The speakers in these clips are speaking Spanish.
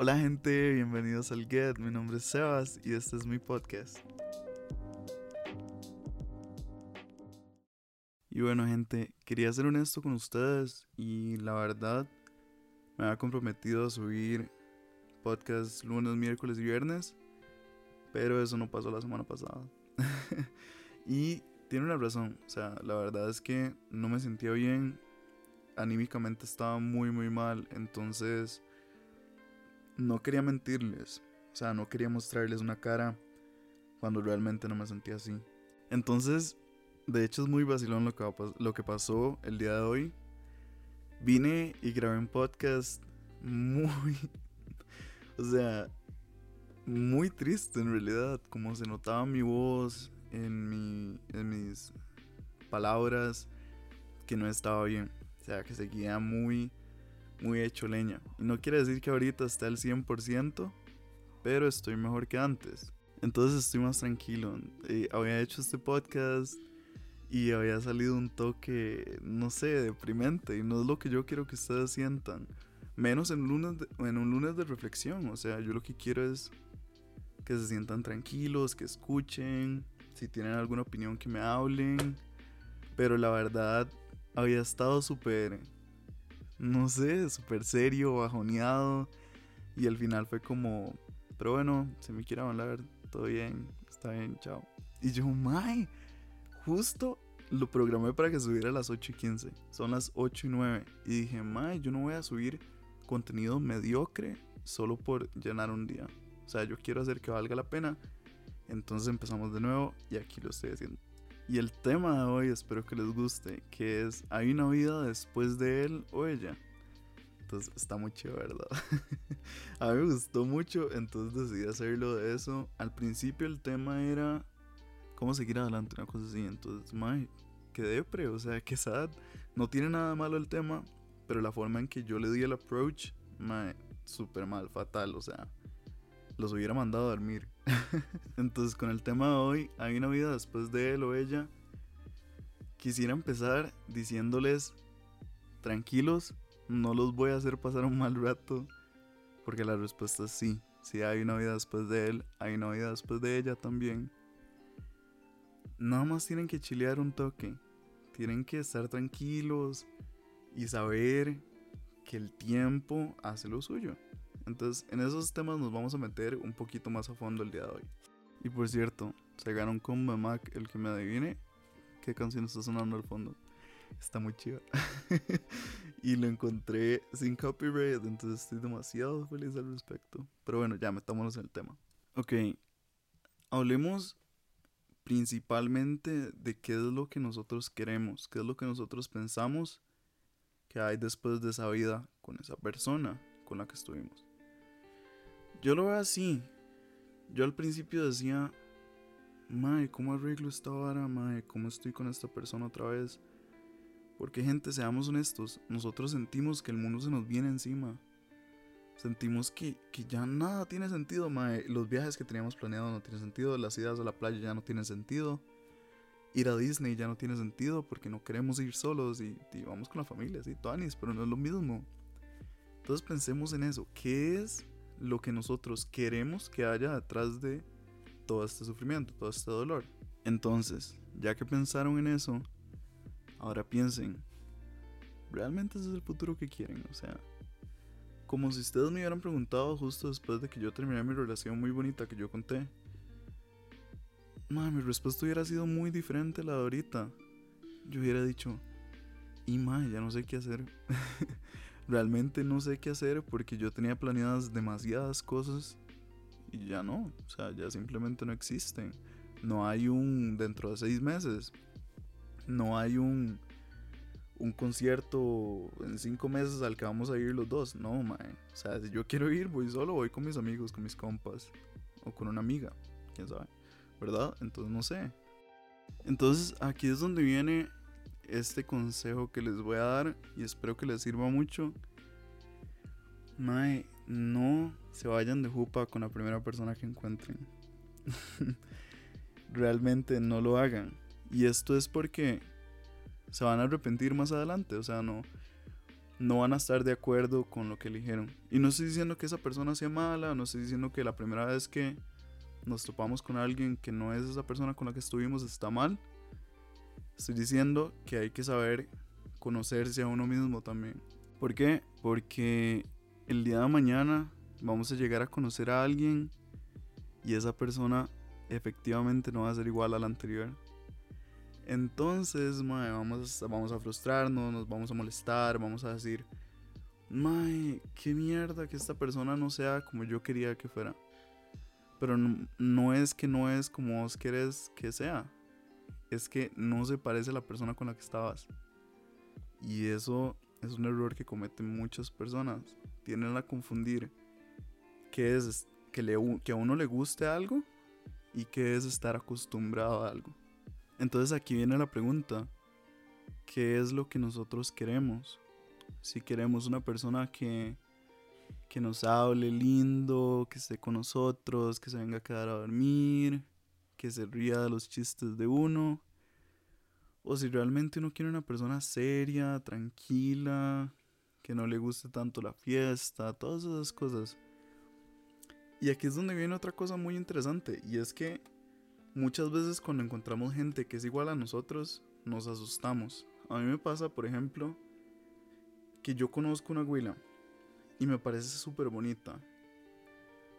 Hola gente, bienvenidos al Get, mi nombre es Sebas y este es mi podcast. Y bueno gente, quería ser honesto con ustedes y la verdad me había comprometido a subir podcast lunes, miércoles y viernes, pero eso no pasó la semana pasada. y tiene una razón, o sea, la verdad es que no me sentía bien, anímicamente estaba muy muy mal, entonces no quería mentirles, o sea, no quería mostrarles una cara cuando realmente no me sentía así. Entonces, de hecho es muy vacilón lo que, lo que pasó el día de hoy. Vine y grabé un podcast muy, o sea, muy triste en realidad, como se notaba mi voz, en, mi, en mis palabras, que no estaba bien. O sea, que seguía muy muy hecho leña. Y no quiere decir que ahorita esté al 100%, pero estoy mejor que antes. Entonces estoy más tranquilo. había hecho este podcast y había salido un toque, no sé, deprimente. Y no es lo que yo quiero que ustedes sientan. Menos en, lunes en un lunes de reflexión. O sea, yo lo que quiero es que se sientan tranquilos, que escuchen. Si tienen alguna opinión, que me hablen. Pero la verdad, había estado súper no sé, súper serio, bajoneado. Y al final fue como, pero bueno, si me quiere hablar, todo bien, está bien, chao. Y yo, May, justo lo programé para que subiera a las 8 y 15. Son las 8 y 9. Y dije, May, yo no voy a subir contenido mediocre solo por llenar un día. O sea, yo quiero hacer que valga la pena. Entonces empezamos de nuevo y aquí lo estoy haciendo. Y el tema de hoy espero que les guste, que es ¿hay una vida después de él o ella? Entonces está muy chido, ¿verdad? a mí me gustó mucho, entonces decidí hacerlo de eso. Al principio el tema era cómo seguir adelante, una cosa así. Entonces, mae, qué depre, o sea, que sad. No tiene nada malo el tema, pero la forma en que yo le di el approach, mae, súper mal, fatal, o sea, los hubiera mandado a dormir. Entonces, con el tema de hoy, hay una vida después de él o ella. Quisiera empezar diciéndoles, tranquilos, no los voy a hacer pasar un mal rato, porque la respuesta es sí. Si hay una vida después de él, hay una vida después de ella también. Nada más tienen que chilear un toque. Tienen que estar tranquilos y saber que el tiempo hace lo suyo. Entonces, en esos temas nos vamos a meter un poquito más a fondo el día de hoy. Y por cierto, se ganó un combo Mac el que me adivine qué canción está sonando al fondo. Está muy chido. y lo encontré sin copyright, entonces estoy demasiado feliz al respecto. Pero bueno, ya metámonos en el tema. Ok, hablemos principalmente de qué es lo que nosotros queremos, qué es lo que nosotros pensamos que hay después de esa vida con esa persona con la que estuvimos. Yo lo veo así. Yo al principio decía, Mae, ¿cómo arreglo esta vara? Mae, ¿cómo estoy con esta persona otra vez? Porque, gente, seamos honestos, nosotros sentimos que el mundo se nos viene encima. Sentimos que, que ya nada tiene sentido, mae. Los viajes que teníamos planeados no tienen sentido, las idas a la playa ya no tienen sentido. Ir a Disney ya no tiene sentido porque no queremos ir solos y, vamos con la familia, sí, Toanis, pero no es lo mismo. Entonces pensemos en eso. ¿Qué es lo que nosotros queremos que haya detrás de todo este sufrimiento, todo este dolor. Entonces, ya que pensaron en eso, ahora piensen, ¿realmente ese es el futuro que quieren? O sea, como si ustedes me hubieran preguntado justo después de que yo terminé mi relación muy bonita que yo conté. mi respuesta hubiera sido muy diferente a la de ahorita. Yo hubiera dicho, y ma, ya no sé qué hacer. realmente no sé qué hacer porque yo tenía planeadas demasiadas cosas y ya no, o sea, ya simplemente no existen. No hay un dentro de seis meses, no hay un un concierto en cinco meses al que vamos a ir los dos. No, mae. O sea, si yo quiero ir, voy solo, voy con mis amigos, con mis compas. O con una amiga, quién sabe. ¿Verdad? Entonces no sé. Entonces aquí es donde viene este consejo que les voy a dar y espero que les sirva mucho. No se vayan de jupa con la primera persona que encuentren. Realmente no lo hagan. Y esto es porque se van a arrepentir más adelante. O sea, no. no van a estar de acuerdo con lo que eligieron. Y no estoy diciendo que esa persona sea mala, no estoy diciendo que la primera vez que nos topamos con alguien que no es esa persona con la que estuvimos está mal. Estoy diciendo que hay que saber conocerse a uno mismo también. ¿Por qué? Porque el día de mañana vamos a llegar a conocer a alguien y esa persona efectivamente no va a ser igual a la anterior. Entonces, vamos, vamos a frustrarnos, nos vamos a molestar, vamos a decir, mae, qué mierda que esta persona no sea como yo quería que fuera. Pero no, es que no es como vos querés que sea. Es que no se parece a la persona con la que estabas. Y eso es un error que cometen muchas personas. Tienen a confundir qué es que, le, que a uno le guste algo y qué es estar acostumbrado a algo. Entonces aquí viene la pregunta. ¿Qué es lo que nosotros queremos? Si queremos una persona que que nos hable lindo, que esté con nosotros, que se venga a quedar a dormir, que se ría de los chistes de uno. O si realmente uno quiere una persona seria, tranquila, que no le guste tanto la fiesta, todas esas cosas. Y aquí es donde viene otra cosa muy interesante, y es que muchas veces cuando encontramos gente que es igual a nosotros, nos asustamos. A mí me pasa, por ejemplo, que yo conozco una güila y me parece súper bonita.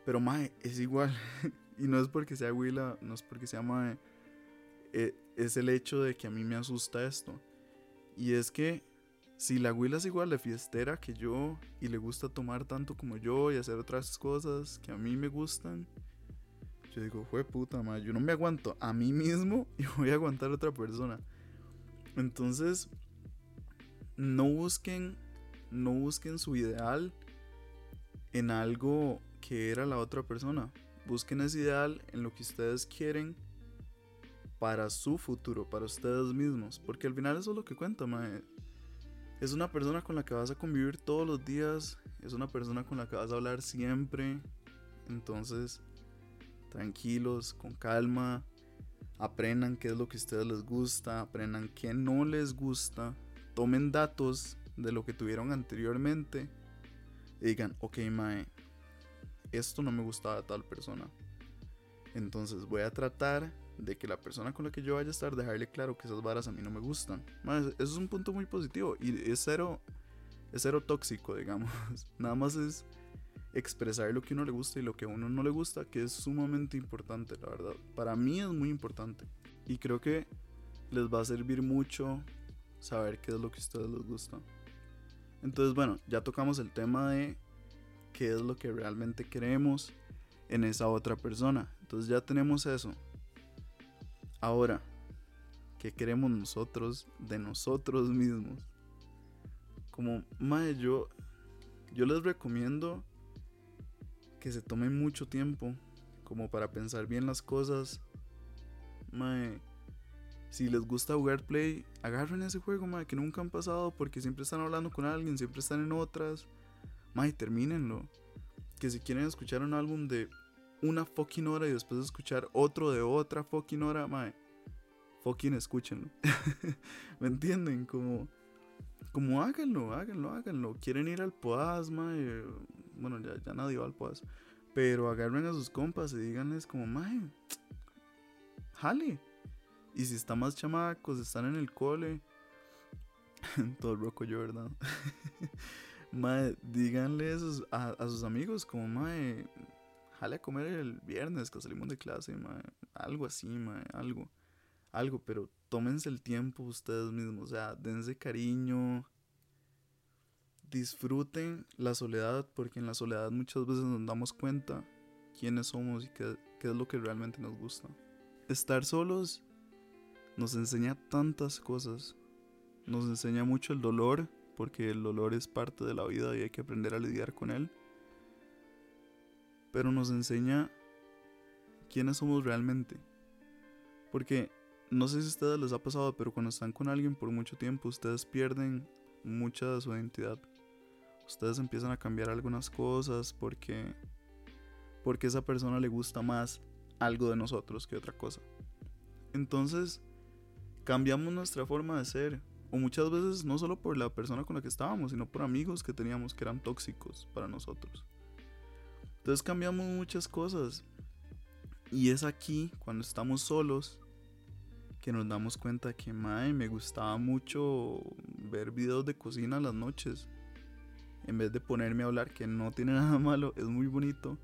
Pero mae, es igual. y no es porque sea Willa, no es porque sea mae. Eh, es el hecho de que a mí me asusta esto. Y es que si la Willa es igual de fiestera que yo y le gusta tomar tanto como yo y hacer otras cosas que a mí me gustan, yo digo, fue puta madre, yo no me aguanto a mí mismo y voy a aguantar a otra persona. Entonces, no busquen, no busquen su ideal en algo que era la otra persona. Busquen ese ideal en lo que ustedes quieren para su futuro, para ustedes mismos. Porque al final eso es lo que cuenta, mae. Es una persona con la que vas a convivir todos los días. Es una persona con la que vas a hablar siempre. Entonces, tranquilos, con calma. Aprendan qué es lo que a ustedes les gusta. Aprendan qué no les gusta. Tomen datos de lo que tuvieron anteriormente y digan, ok, mae, esto no me gustaba de tal persona. Entonces voy a tratar de que la persona con la que yo vaya a estar, dejarle claro que esas varas a mí no me gustan. eso es un punto muy positivo y es cero, es cero tóxico, digamos. Nada más es expresar lo que uno le gusta y lo que a uno no le gusta, que es sumamente importante, la verdad. Para mí es muy importante. Y creo que les va a servir mucho saber qué es lo que a ustedes les gusta. Entonces, bueno, ya tocamos el tema de qué es lo que realmente queremos en esa otra persona. Entonces ya tenemos eso. Ahora, ¿qué queremos nosotros de nosotros mismos? Como, mae, yo, yo les recomiendo que se tomen mucho tiempo como para pensar bien las cosas. Mae, si les gusta jugar Play, agarren ese juego, madre, que nunca han pasado porque siempre están hablando con alguien, siempre están en otras. Madre, termínenlo. Que si quieren escuchar un álbum de una fucking hora y después escuchar otro de otra fucking hora, madre, fucking escúchenlo. ¿Me entienden? Como, como háganlo, háganlo, háganlo. Quieren ir al Poaz, madre. Bueno, ya, ya nadie va al Poaz. Pero agarren a sus compas y díganles como, madre, jale y si está más chamacos, están en el cole. Todo roco yo, ¿verdad? mae, díganle a, sus amigos como, mae, jale a comer el viernes que salimos de clase, mae. Algo así, mae, algo. Algo, pero tómense el tiempo ustedes mismos, o sea, dense cariño. Disfruten la soledad, porque en la soledad muchas veces nos damos cuenta quiénes somos y qué, qué es lo que realmente nos gusta. Estar solos nos enseña tantas cosas. Nos enseña mucho el dolor, porque el dolor es parte de la vida y hay que aprender a lidiar con él. Pero nos enseña quiénes somos realmente. Porque no sé si a ustedes les ha pasado, pero cuando están con alguien por mucho tiempo, ustedes pierden mucha de su identidad. Ustedes empiezan a cambiar algunas cosas porque porque esa persona le gusta más algo de nosotros que otra cosa. Entonces, cambiamos nuestra forma de ser O muchas veces no solo por la persona con la que estábamos, sino por amigos que teníamos que eran tóxicos para nosotros. Entonces cambiamos muchas cosas. Y es aquí, cuando estamos solos, que nos damos cuenta que, me gustaba mucho ver videos de cocina las noches. En vez de ponerme a hablar, que no tiene nada malo, es muy bonito.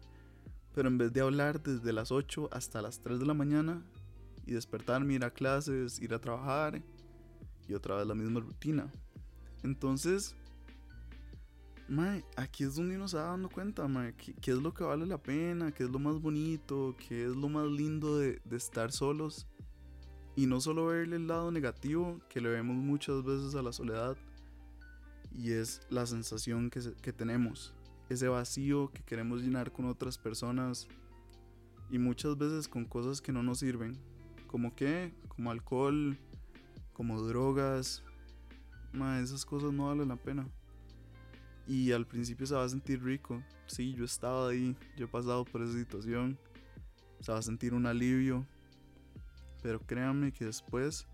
Pero en vez de hablar desde las 8 hasta las 3 de la mañana y despertarme, ir a clases, ir a trabajar y otra vez la misma rutina. Entonces, mae, aquí es donde uno se dando cuenta, mae, qué, es lo que vale la pena, qué es lo más bonito, qué es lo más lindo de, estar solos. Y no solo verle el lado negativo, que le vemos muchas veces a la soledad, y es la sensación que, que tenemos, ese vacío que queremos llenar con otras personas y muchas veces con cosas que no nos sirven, como qué, como alcohol, como drogas, esas cosas no valen la pena. Y al principio se va a sentir rico, sí, yo he estado ahí, yo he pasado por esa situación, se va a sentir un alivio, pero créanme que después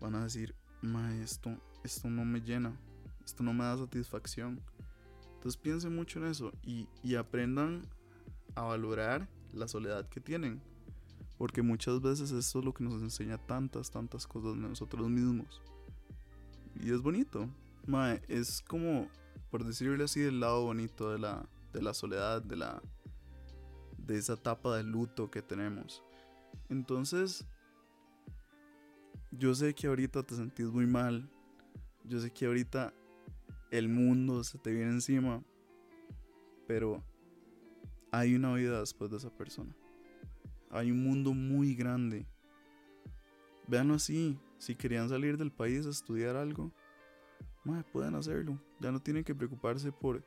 van a decir, ma, esto, no me llena, esto no me da satisfacción. Entonces piensen mucho en eso y aprendan a valorar la soledad que tienen. Porque muchas veces eso es lo que nos enseña tantas, tantas cosas de nosotros mismos. Y es bonito. Mae, es como, por decirle así, el lado bonito de la, de la soledad, de la de esa etapa de luto que tenemos. Entonces, yo sé que ahorita te sentís muy mal. Yo sé que ahorita el mundo se te viene encima. Pero hay una vida después de esa persona. Hay un mundo muy grande. Veanlo así. Si querían salir del país a estudiar algo, pueden hacerlo. Ya no tienen que preocuparse por.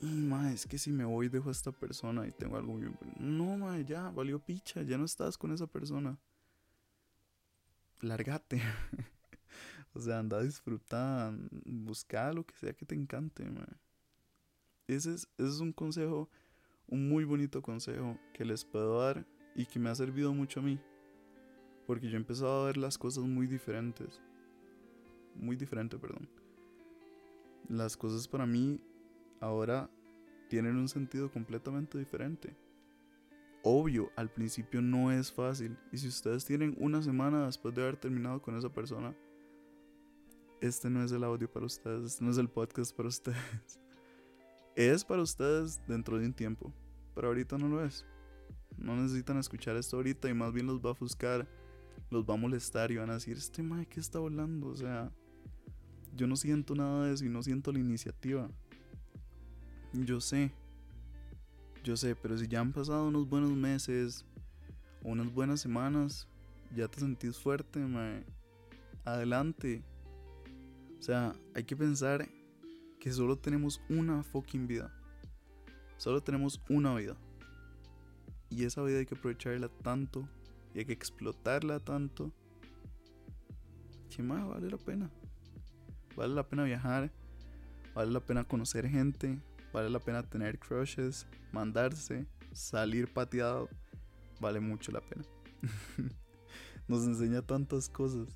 Y es que si me voy dejo a esta persona y tengo algo bien. No, ma, ya, valió picha, ya no estás con esa persona. Lárgate. o sea, anda a disfrutar, busca lo que sea que te encante, ese es un consejo, un muy bonito consejo que les puedo dar y que me ha servido mucho a mí. Porque yo he a ver las cosas muy diferentes. Muy diferente, perdón. Las cosas para mí ahora tienen un sentido completamente diferente. Obvio, al principio no es fácil. Y si ustedes tienen una semana después de haber terminado con esa persona, este no es el audio para ustedes, este no es el podcast para ustedes. Es para ustedes dentro de un tiempo, pero ahorita no lo es. No necesitan escuchar esto ahorita y más bien los va a ofuscar, los va a molestar y van a decir, este mae, ¿qué está hablando? O sea, yo no siento nada de eso y no siento la iniciativa. Yo sé, yo sé, pero si ya han pasado unos buenos meses unas buenas semanas, ya te sentís fuerte, mae. Adelante. O sea, hay que pensar que solo tenemos una fucking vida. Solo tenemos una vida. Y esa vida hay que aprovecharla tanto y hay que explotarla tanto que más vale la pena. Vale la pena viajar, vale la pena conocer gente, vale la pena tener crushes, mandarse, salir pateado, vale mucho la pena. Nos enseña tantas cosas.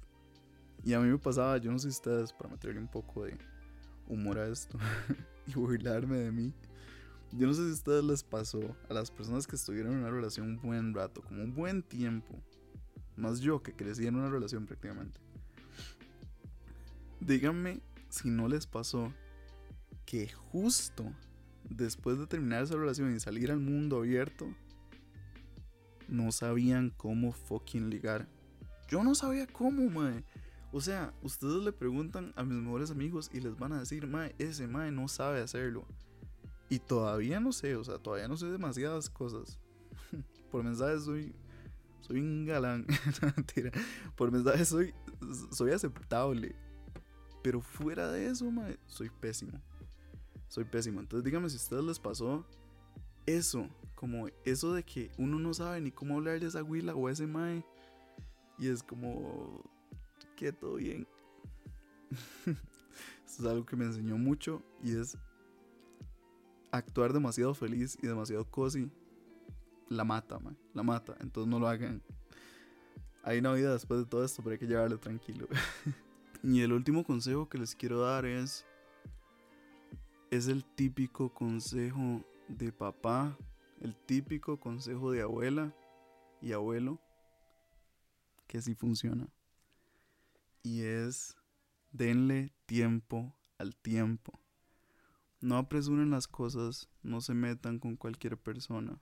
Y a mí me pasaba, yo no sé ustedes, para meterle un poco de humor a esto y burlarme de mí. Yo no sé si a ustedes les pasó, a las personas que estuvieron en una relación un buen rato, como un buen tiempo, más yo que crecí en una relación prácticamente. Díganme si no les pasó que justo después de terminar esa relación y salir al mundo abierto, no sabían cómo fucking ligar. Yo no sabía cómo, mae. O sea, ustedes le preguntan a mis mejores amigos y les van a decir, mae, ese mae no sabe hacerlo. Y todavía no sé, o sea, todavía no sé demasiadas cosas. Por mensajes soy. Soy un galán. Por mensajes soy. Soy aceptable. Pero fuera de eso, mae, soy pésimo. Soy pésimo. Entonces díganme si a ustedes les pasó eso. Como eso de que uno no sabe ni cómo hablar de esa huila o ese mae. Y es como. Que todo bien. Esto es algo que me enseñó mucho. Y es actuar demasiado feliz y demasiado cozy la mata, man, la mata. Entonces no lo hagan. Hay una vida después de todo esto, pero hay que llevarlo tranquilo. Y el último consejo que les quiero dar es, es el típico consejo de papá, el típico consejo de abuela y abuelo, que sí funciona. Y es, denle tiempo al tiempo. No apresuren las cosas, no se metan con cualquier persona.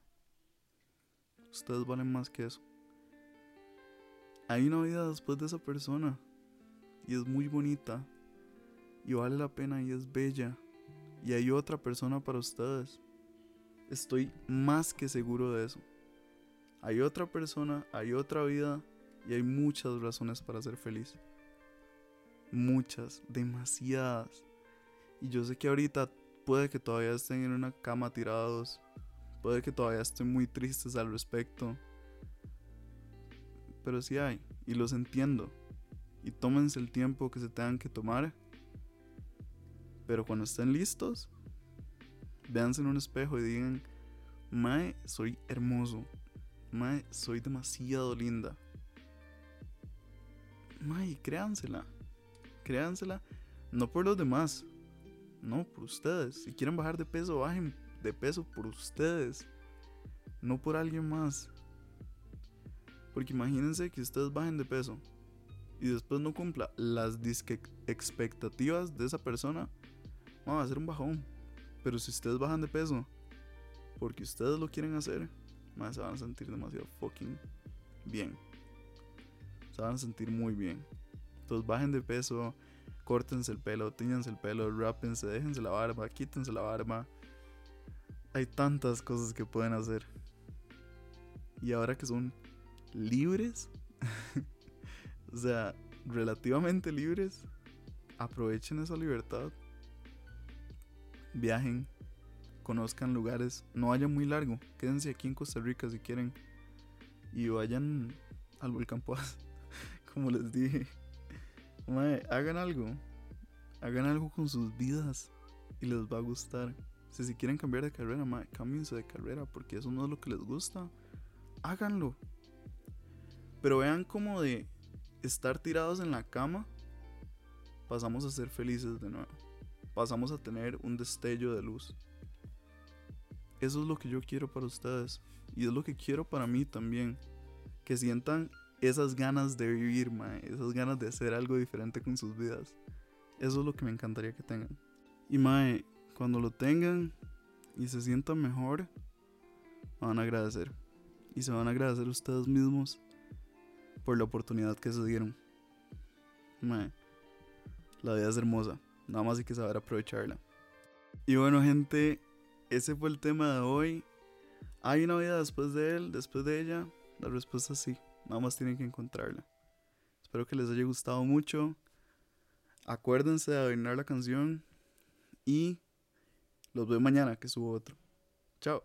Ustedes valen más que eso. Hay una vida después de esa persona. Y es muy bonita. Y vale la pena y es bella. Y hay otra persona para ustedes. Estoy más que seguro de eso. Hay otra persona, hay otra vida y hay muchas razones para ser feliz. Muchas, demasiadas. Y yo sé que ahorita puede que todavía estén en una cama tirados. Puede que todavía estén muy tristes al respecto. Pero sí hay, y los entiendo. Y tómense el tiempo que se tengan que tomar. Pero cuando estén listos, véanse en un espejo y digan, Mae, soy hermoso. Mae, soy demasiado linda. Mae, créansela. Créansela. No por los demás. No, por ustedes. Si quieren bajar de peso, bajen de peso por ustedes. No por alguien más. Porque imagínense que ustedes bajen de peso y después no cumpla las expectativas de esa persona. Va a ser un bajón. Pero si ustedes bajan de peso porque ustedes lo quieren hacer, más se van a sentir demasiado fucking bien. Se van a sentir muy bien. Entonces bajen de peso, córtense el pelo, tiñanse el pelo, rápense, déjense la barba, quítense la barba. Hay tantas cosas que pueden hacer. Y ahora que son libres, o sea, relativamente libres, aprovechen esa libertad. Viajen, conozcan lugares, no vayan muy largo, quédense aquí en Costa Rica si quieren y vayan al volcán Paz, como les dije. Hagan algo, hagan algo con sus vidas y les va a gustar. Si, si quieren cambiar de carrera, mae, cámbiense de carrera porque eso no es lo que les gusta. Háganlo. Pero vean como de estar tirados en la cama, pasamos a ser felices de nuevo. Pasamos a tener un destello de luz. Eso es lo que yo quiero para ustedes. Y es lo que quiero para mí también. Que sientan esas ganas de vivir, mae. Esas ganas de hacer algo diferente con sus vidas. Eso es lo que me encantaría que tengan. Y mae, cuando lo tengan y se sientan mejor, van a agradecer. Y se van a agradecer ustedes mismos por la oportunidad que se dieron. Mae, la vida es hermosa. Nada más hay que saber aprovecharla. Y bueno, gente, ese fue el tema de hoy. ¿Hay una vida después de él, después de ella? La respuesta es sí. Nada más tienen que encontrarla. Espero que les haya gustado mucho. Acuérdense de adivinar la canción. Y los veo mañana que subo otro. Chao.